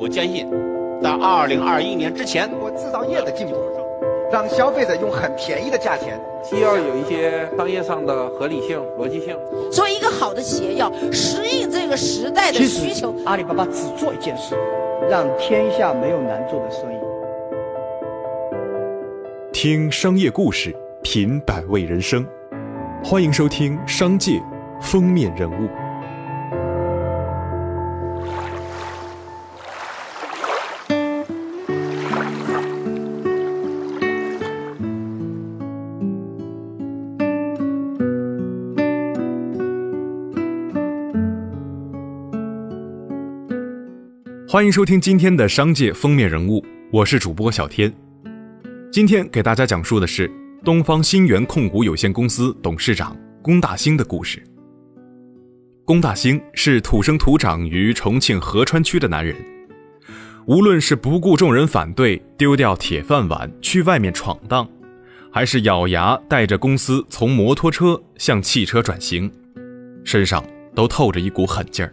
我坚信，在二零二一年之前，中国制造业的进步，让消费者用很便宜的价钱。既要有一些商业上的合理性、逻辑性。作为一个好的企业，要适应这个时代的需求。阿里巴巴只做一件事，让天下没有难做的生意。听商业故事，品百味人生，欢迎收听《商界》封面人物。欢迎收听今天的商界封面人物，我是主播小天。今天给大家讲述的是东方新源控股有限公司董事长龚大兴的故事。龚大兴是土生土长于重庆合川区的男人，无论是不顾众人反对丢掉铁饭碗去外面闯荡，还是咬牙带着公司从摩托车向汽车转型，身上都透着一股狠劲儿。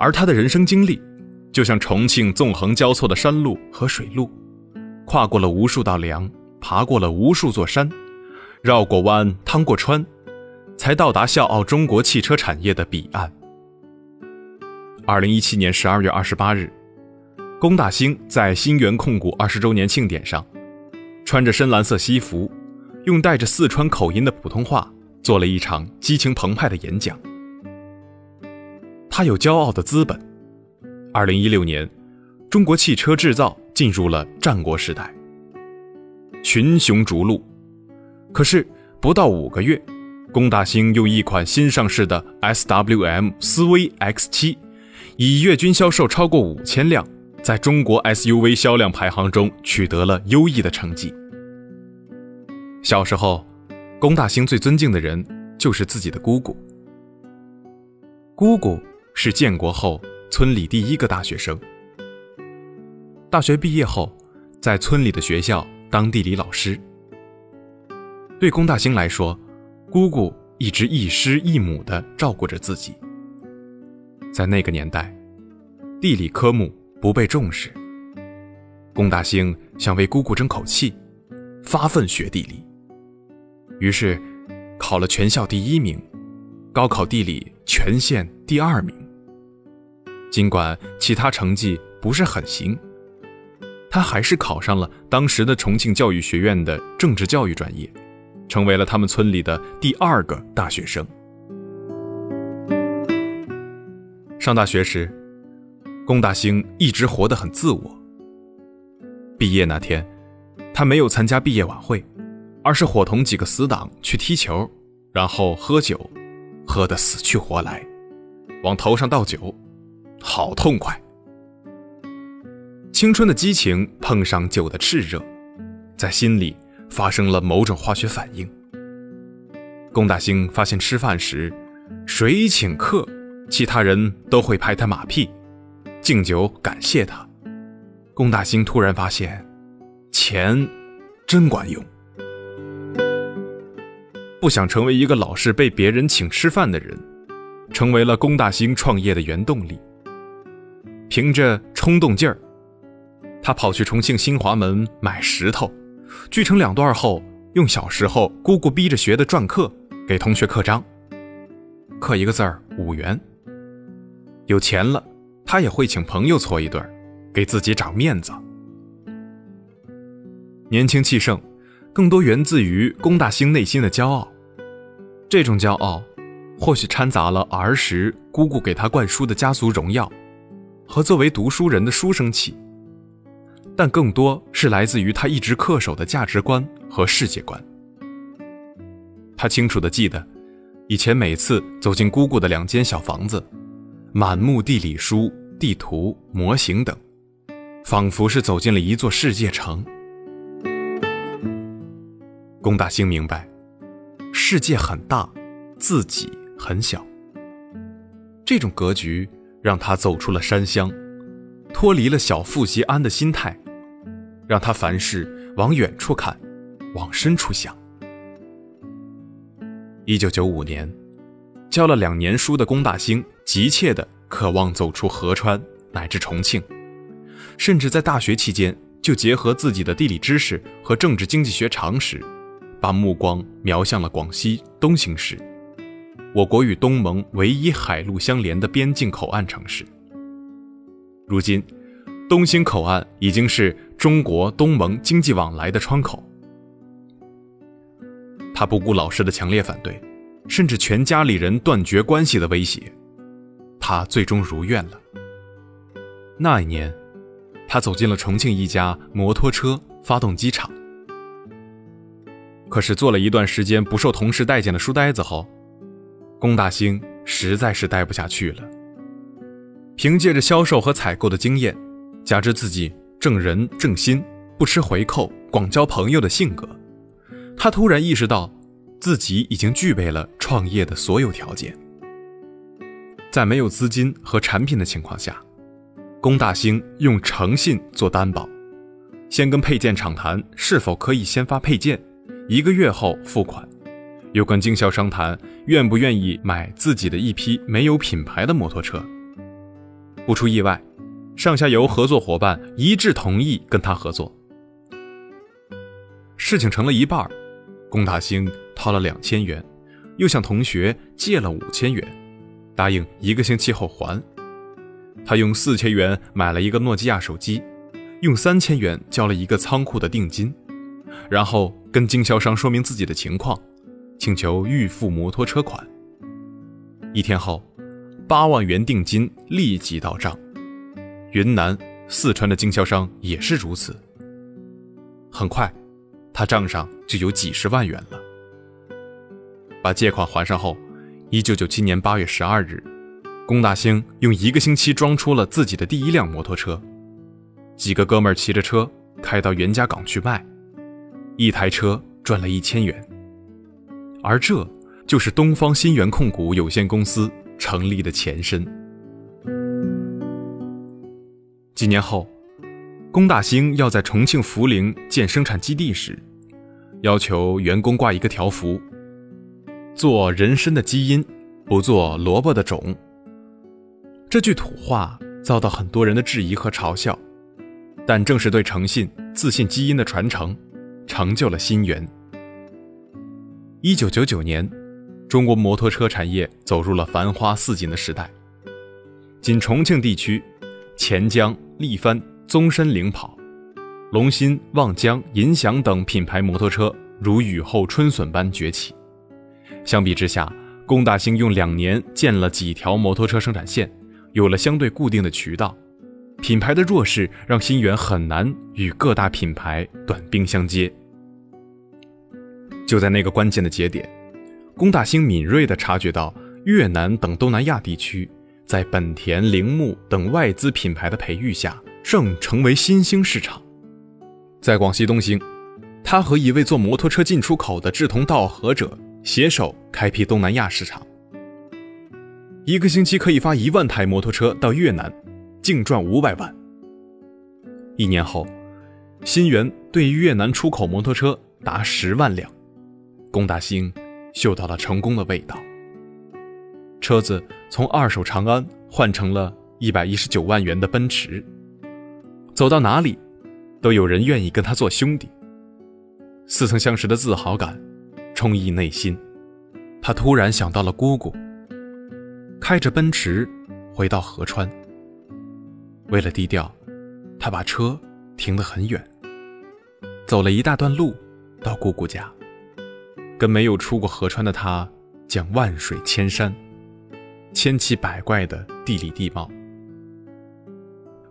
而他的人生经历，就像重庆纵横交错的山路和水路，跨过了无数道梁，爬过了无数座山，绕过弯，趟过川，才到达笑傲中国汽车产业的彼岸。二零一七年十二月二十八日，龚大兴在新源控股二十周年庆典上，穿着深蓝色西服，用带着四川口音的普通话做了一场激情澎湃的演讲。他有骄傲的资本。二零一六年，中国汽车制造进入了战国时代，群雄逐鹿。可是不到五个月，龚大兴用一款新上市的 SWM 思威 X7，以月均销售超过五千辆，在中国 SUV 销量排行中取得了优异的成绩。小时候，龚大兴最尊敬的人就是自己的姑姑。姑姑。是建国后村里第一个大学生。大学毕业后，在村里的学校当地理老师。对龚大兴来说，姑姑一直一师一母的照顾着自己。在那个年代，地理科目不被重视，龚大兴想为姑姑争口气，发奋学地理。于是，考了全校第一名，高考地理全县第二名。尽管其他成绩不是很行，他还是考上了当时的重庆教育学院的政治教育专业，成为了他们村里的第二个大学生。上大学时，龚大兴一直活得很自我。毕业那天，他没有参加毕业晚会，而是伙同几个死党去踢球，然后喝酒，喝得死去活来，往头上倒酒。好痛快！青春的激情碰上酒的炽热，在心里发生了某种化学反应。龚大兴发现吃饭时，谁请客，其他人都会拍他马屁，敬酒感谢他。龚大兴突然发现，钱真管用。不想成为一个老是被别人请吃饭的人，成为了龚大兴创业的原动力。凭着冲动劲儿，他跑去重庆新华门买石头，锯成两段后，用小时候姑姑逼着学的篆刻给同学刻章。刻一个字儿五元。有钱了，他也会请朋友搓一顿，给自己长面子。年轻气盛，更多源自于龚大兴内心的骄傲。这种骄傲，或许掺杂了儿时姑姑给他灌输的家族荣耀。和作为读书人的书生气，但更多是来自于他一直恪守的价值观和世界观。他清楚地记得，以前每次走进姑姑的两间小房子，满目地理书、地图、模型等，仿佛是走进了一座世界城。龚大兴明白，世界很大，自己很小。这种格局。让他走出了山乡，脱离了小富即安的心态，让他凡事往远处看，往深处想。一九九五年，教了两年书的龚大兴急切地渴望走出河川，乃至重庆，甚至在大学期间就结合自己的地理知识和政治经济学常识，把目光瞄向了广西东兴市，我国与东盟唯一海陆相连的边境口岸城市。如今，东兴口岸已经是中国东盟经济往来的窗口。他不顾老师的强烈反对，甚至全家里人断绝关系的威胁，他最终如愿了。那一年，他走进了重庆一家摩托车发动机厂。可是做了一段时间不受同事待见的书呆子后，龚大兴实在是待不下去了。凭借着销售和采购的经验，加之自己正人正心、不吃回扣、广交朋友的性格。他突然意识到，自己已经具备了创业的所有条件。在没有资金和产品的情况下，龚大兴用诚信做担保，先跟配件厂谈是否可以先发配件，一个月后付款，又跟经销商谈愿不愿意买自己的一批没有品牌的摩托车。不出意外，上下游合作伙伴一致同意跟他合作。事情成了一半龚大兴掏了两千元，又向同学借了五千元，答应一个星期后还。他用四千元买了一个诺基亚手机，用三千元交了一个仓库的定金，然后跟经销商说明自己的情况，请求预付摩托车款。一天后，八万元定金立即到账。云南、四川的经销商也是如此。很快。他账上就有几十万元了。把借款还上后，一九九七年八月十二日，龚大兴用一个星期装出了自己的第一辆摩托车。几个哥们儿骑着车开到袁家岗去卖，一台车赚了一千元。而这就是东方新源控股有限公司成立的前身。几年后。龚大兴要在重庆涪陵建生产基地时，要求员工挂一个条幅：“做人参的基因，不做萝卜的种。”这句土话遭到很多人的质疑和嘲笑，但正是对诚信、自信基因的传承，成就了新源。一九九九年，中国摩托车产业走入了繁花似锦的时代。仅重庆地区，钱江、力帆。宗申领跑，龙鑫、望江、银翔等品牌摩托车如雨后春笋般崛起。相比之下，龚大兴用两年建了几条摩托车生产线，有了相对固定的渠道。品牌的弱势让新源很难与各大品牌短兵相接。就在那个关键的节点，龚大兴敏锐地察觉到越南等东南亚地区在本田、铃木等外资品牌的培育下。正成为新兴市场，在广西东兴，他和一位做摩托车进出口的志同道合者携手开辟东南亚市场。一个星期可以发一万台摩托车到越南，净赚五百万。一年后，新源对越南出口摩托车达十万辆，龚大兴嗅到了成功的味道。车子从二手长安换成了一百一十九万元的奔驰。走到哪里，都有人愿意跟他做兄弟。似曾相识的自豪感充溢内心，他突然想到了姑姑。开着奔驰回到合川，为了低调，他把车停得很远，走了一大段路到姑姑家，跟没有出过合川的他讲万水千山，千奇百怪的地理地貌。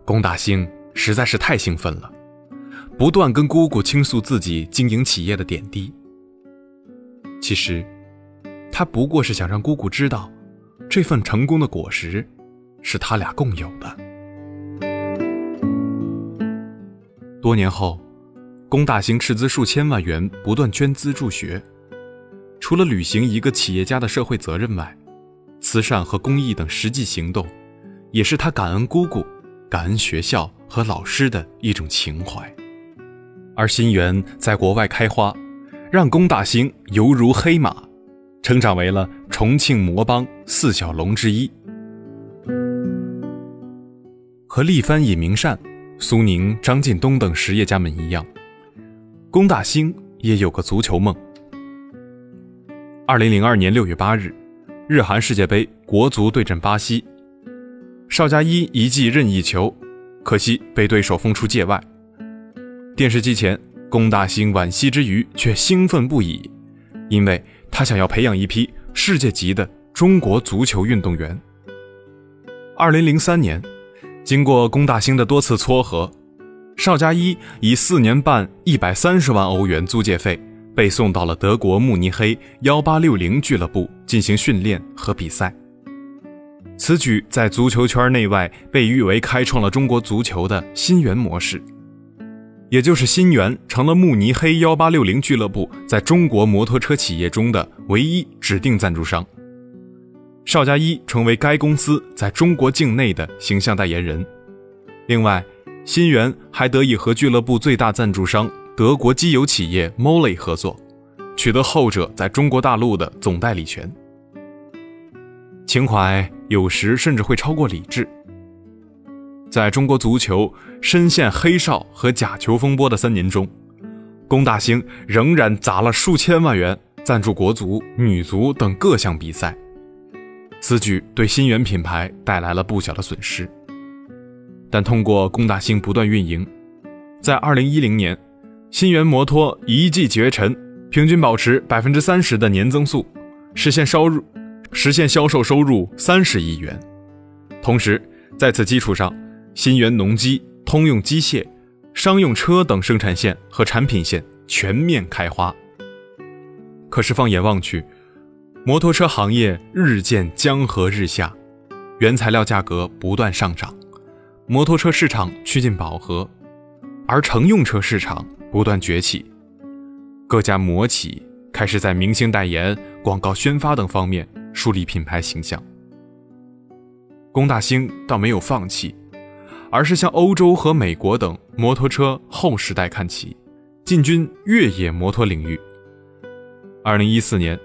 龚大兴。实在是太兴奋了，不断跟姑姑倾诉自己经营企业的点滴。其实，他不过是想让姑姑知道，这份成功的果实是他俩共有的。多年后，龚大兴斥资数千万元，不断捐资助学。除了履行一个企业家的社会责任外，慈善和公益等实际行动，也是他感恩姑姑、感恩学校。和老师的一种情怀，而新源在国外开花，让龚大兴犹如黑马，成长为了重庆魔帮四小龙之一。和力帆尹明善、苏宁、张近东等实业家们一样，龚大兴也有个足球梦。二零零二年六月八日，日韩世界杯国足对阵巴西，邵佳一一记任意球，可惜被对手封出界外。电视机前，龚大兴惋惜之余却兴奋不已，因为他想要培养一批世界级的中国足球运动员。二零零三年。经过龚大兴的多次撮合，邵佳一以四年半一百三十万欧元租借费被送到了德国慕尼黑幺八六零俱乐部进行训练和比赛。此举在足球圈内外被誉为开创了中国足球的新源模式，也就是新源成了慕尼黑幺八六零俱乐部在中国摩托车企业中的唯一指定赞助商。邵佳一成为该公司在中国境内的形象代言人。另外，新源还得以和俱乐部最大赞助商德国机油企业 Molly 合作，取得后者在中国大陆的总代理权。情怀有时甚至会超过理智。在中国足球深陷黑哨和假球风波的三年中，龚大兴仍然砸了数千万元赞助国足、女足等各项比赛。此举对新源品牌带来了不小的损失，但通过龚大兴不断运营，在2010年，新源摩托一骑绝尘，平均保持百分之三十的年增速，实现收入实现销售收入三十亿元。同时，在此基础上，新源农机、通用机械、商用车等生产线和产品线全面开花。可是，放眼望去，摩托车行业日渐江河日下，原材料价格不断上涨，摩托车市场趋近饱和，而乘用车市场不断崛起。各家摩企开始在明星代言、广告宣发等方面树立品牌形象。龚大兴倒没有放弃，而是向欧洲和美国等摩托车后时代看齐，进军越野摩托领域。二零一四年。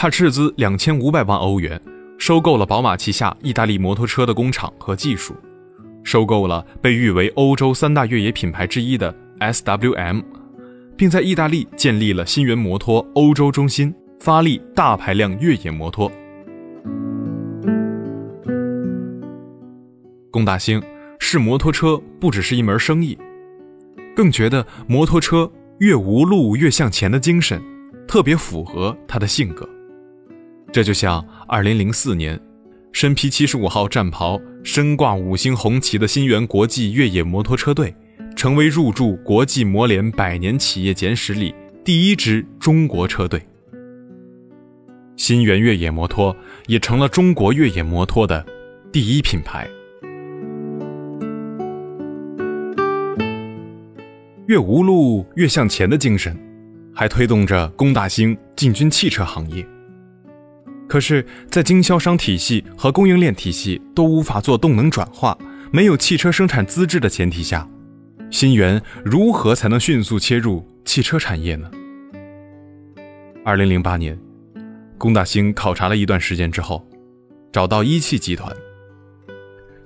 他斥资两千五百万欧元，收购了宝马旗下意大利摩托车的工厂和技术，收购了被誉为欧洲三大越野品牌之一的 SWM，并在意大利建立了新源摩托欧洲中心，发力大排量越野摩托。龚大兴视摩托车不只是一门生意，更觉得摩托车越无路越向前的精神，特别符合他的性格。这就像2004年，身披75号战袍、身挂五星红旗的新源国际越野摩托车队，成为入驻国际摩联百年企业简史里第一支中国车队。新源越野摩托也成了中国越野摩托的第一品牌。越无路越向前的精神，还推动着龚大兴进军汽车行业。可是，在经销商体系和供应链体系都无法做动能转化、没有汽车生产资质的前提下，新源如何才能迅速切入汽车产业呢？二零零八年，龚大兴考察了一段时间之后，找到一汽集团，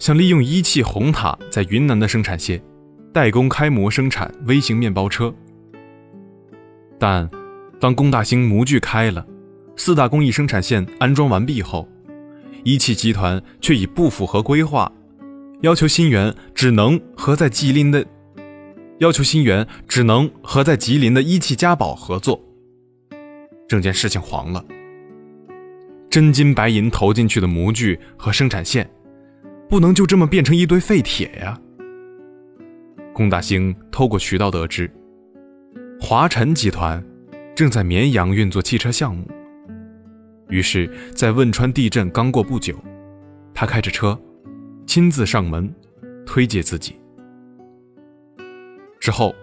想利用一汽红塔在云南的生产线，代工开模生产微型面包车。但当龚大兴模具开了，四大工艺生产线安装完毕后，一汽集团却以不符合规划，要求新源只能和在吉林的，要求新源只能和在吉林的一汽嘉宝合作。整件事情黄了，真金白银投进去的模具和生产线，不能就这么变成一堆废铁呀。龚大兴透过渠道得知，华晨集团正在绵阳运作汽车项目。于是，在汶川地震刚过不久，他开着车，亲自上门推介自己。之后，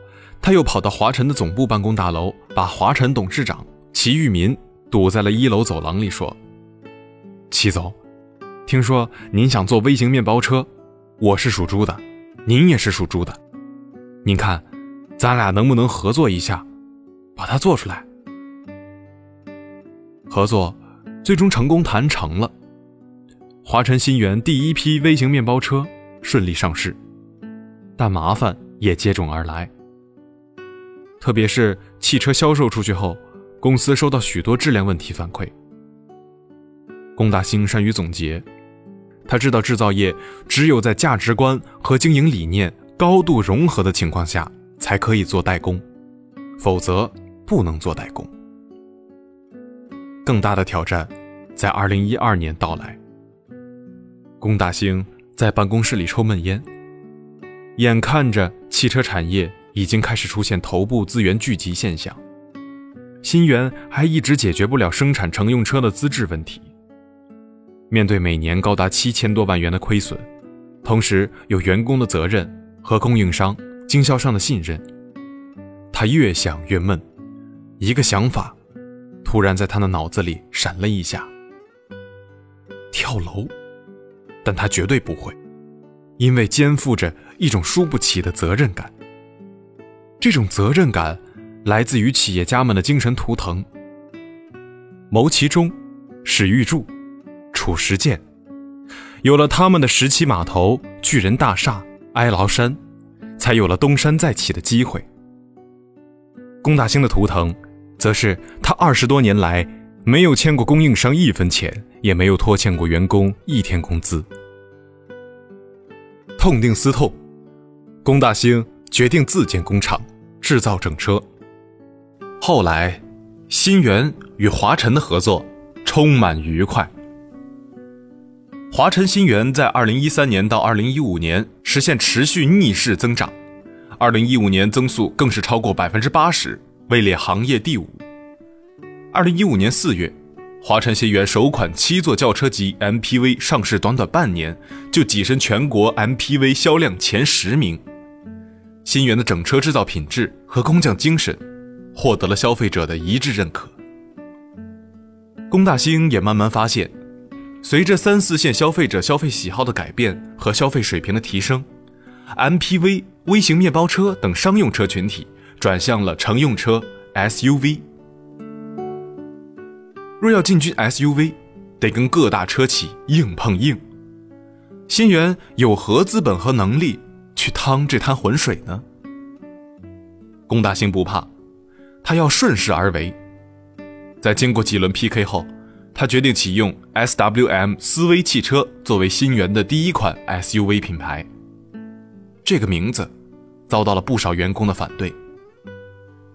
他又跑到华晨的总部办公大楼，把华晨董事长齐玉民堵在了一楼走廊里，说：“齐总，听说您想做微型面包车，我是属猪的，您也是属猪的，您看，咱俩能不能合作一下，把它做出来？合作。”最终成功谈成了，华晨新源第一批微型面包车顺利上市，但麻烦也接踵而来。特别是汽车销售出去后，公司收到许多质量问题反馈。龚大兴善于总结，他知道制造业只有在价值观和经营理念高度融合的情况下，才可以做代工，否则不能做代工。更大的挑战在2012年到来。龚大兴在办公室里抽闷烟，眼看着汽车产业已经开始出现头部资源聚集现象，新源还一直解决不了生产乘用车的资质问题。面对每年高达七千多万元的亏损，同时有员工的责任和供应商、经销商的信任，他越想越闷。一个想法突然在他的脑子里闪了一下：跳楼。但他绝对不会，因为肩负着一种输不起的责任感。这种责任感来自于企业家们的精神图腾：牟其中、史玉柱、褚时健。有了他们的十七码头、巨人大厦、哀牢山，才有了东山再起的机会。龚大兴的图腾，则是他二十多年来没有欠过供应商一分钱。也没有拖欠过员工一天工资。痛定思痛，龚大兴决定自建工厂，制造整车。后来，新源与华晨的合作充满愉快。华晨新源在二零一三年到二零一五年实现持续逆势增长，二零一五年增速更是超过百分之八十，位列行业第五。二零一五年四月。华晨新源首款七座轿车级 MPV 上市，短短半年就跻身全国 MPV 销量前十名。新源的整车制造品质和工匠精神，获得了消费者的一致认可。龚大兴也慢慢发现，随着三四线消费者消费喜好的改变和消费水平的提升，MPV、微型面包车等商用车群体转向了乘用车 SUV。若要进军 SUV，得跟各大车企硬碰硬。新源有何资本和能力趟这滩浑水呢？龚大兴不怕，他要顺势而为。在经过几轮 PK 后，他决定启用 SWM 思威汽车作为新源的第一款 SUV 品牌。这个名字遭到了不少员工的反对，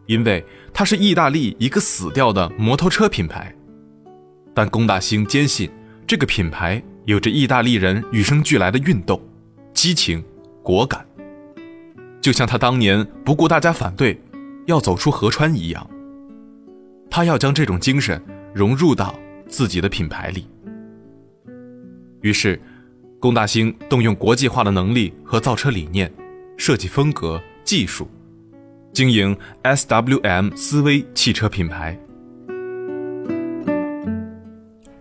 因为它是意大利一个死掉的摩托车品牌。但龚大兴坚信，这个品牌有着意大利人与生俱来的运动、激情、果敢，就像他当年不顾大家反对，要走出河川一样。他要将这种精神融入到自己的品牌里。于是，龚大兴动用国际化的能力和造车理念、设计风格、技术，经营 SWM 思威汽车品牌。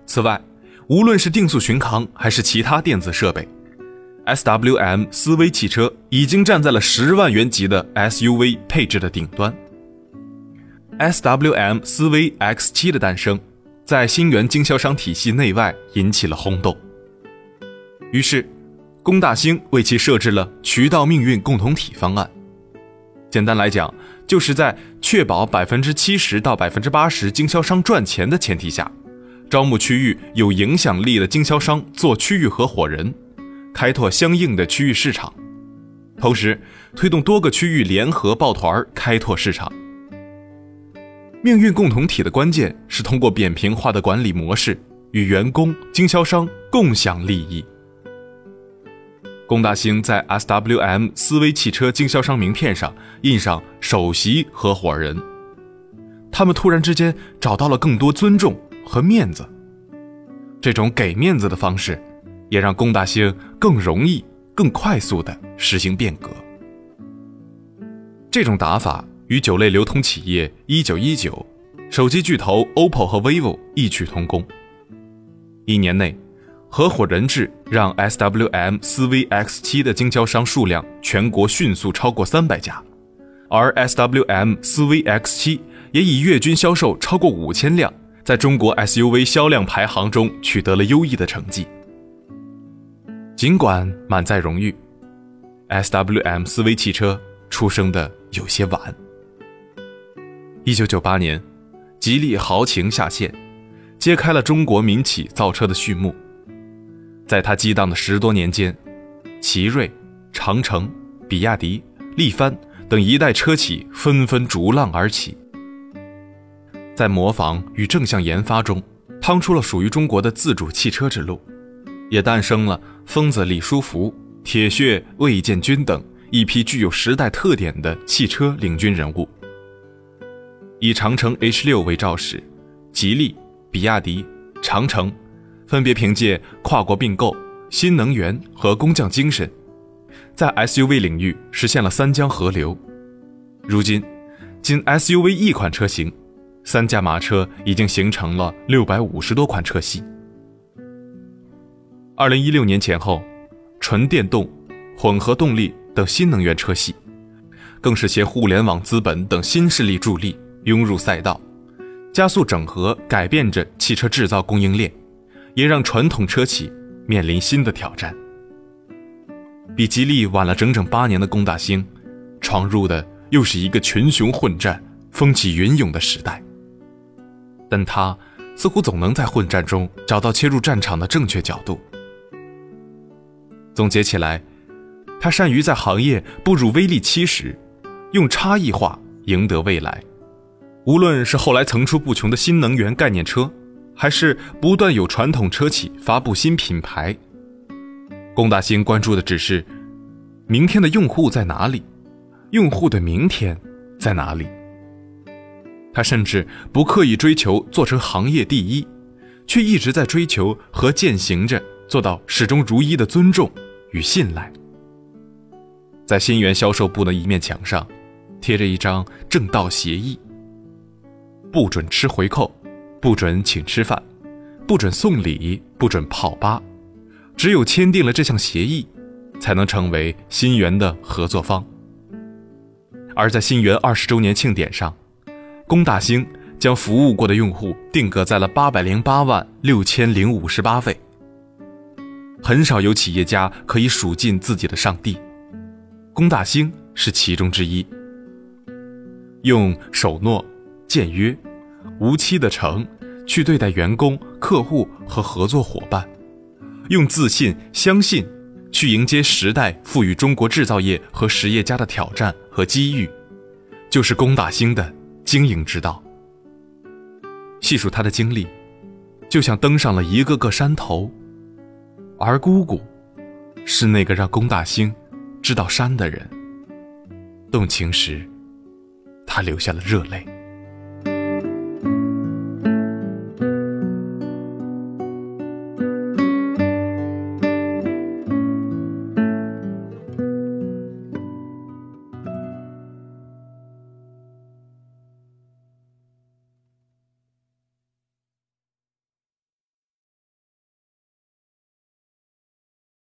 此外，无论是定速巡航还是其他电子设备，SWM 思威汽车已经站在了十万元级的 SUV 配置的顶端。SWM 思威 X7 的诞生，在新源经销商体系内外引起了轰动。于是，龚大兴为其设置了渠道命运共同体方案。简单来讲，就是在确保百分之七十到百分之八十经销商赚钱的前提下。招募区域有影响力的经销商做区域合伙人，开拓相应的区域市场，同时推动多个区域联合抱团开拓市场。命运共同体的关键是通过扁平化的管理模式与员工、经销商共享利益。龚大兴在 SWM 思威汽车经销商名片上印上首席合伙人，他们突然之间找到了更多尊重。和面子，这种给面子的方式，也让龚大兴更容易、更快速地实行变革。这种打法与酒类流通企业一九一九、手机巨头 OPPO 和 vivo 异曲同工。一年内，合伙人制让 SWM 思威 X7 的经销商数量全国迅速超过三百家，而 SWM 思威 X7 也以月均销售超过五千辆。在中国 SUV 销量排行中取得了优异的成绩。尽管满载荣誉，SWM 思威汽车出生的有些晚。一九九八年，吉利豪情下线，揭开了中国民企造车的序幕。在他激荡的十多年间，奇瑞、长城、比亚迪、力帆等一代车企纷纷逐浪而起，在模仿与正向研发中，趟出了属于中国的自主汽车之路，也诞生了疯子李书福、铁血魏建军等一批具有时代特点的汽车领军人物。以长城 H 六为肇始，吉利、比亚迪、长城。分别凭借跨国并购、新能源和工匠精神，在 SUV 领域实现了三江合流。如今，仅 SUV 一款车型，三驾马车已经形成了六百五十多款车系。二零一六年前后，纯电动、混合动力等新能源车系，更是携互联网资本等新势力助力涌入赛道，加速整合，改变着汽车制造供应链。也让传统车企面临新的挑战。比吉利晚了整整八年的龚大兴，闯入的又是一个群雄混战、风起云涌的时代。但他似乎总能在混战中找到切入战场的正确角度。总结起来，他善于在行业步入微利期时，用差异化赢得未来。无论是后来层出不穷的新能源概念车。还是不断有传统车企发布新品牌。龚大兴关注的只是明天的用户在哪里，用户的明天在哪里。他甚至不刻意追求做成行业第一，却一直在追求和践行着做到始终如一的尊重与信赖。在新源销售部的一面墙上，贴着一张正道协议：不准吃回扣。不准请吃饭，不准送礼，不准泡吧，只有签订了这项协议，才能成为新源的合作方。而在新源二十周年庆典上，龚大兴将服务过的用户定格在了八百零八万六千零五十八位。很少有企业家可以数尽自己的上帝，龚大兴是其中之一。用守诺、践约。无期的诚去对待员工、客户和合作伙伴，用自信、相信去迎接时代赋予中国制造业和实业家的挑战和机遇，就是龚大兴的经营之道。细数他的经历，就像登上了一个个山头，而姑姑是那个让龚大兴知道山的人。动情时，他流下了热泪。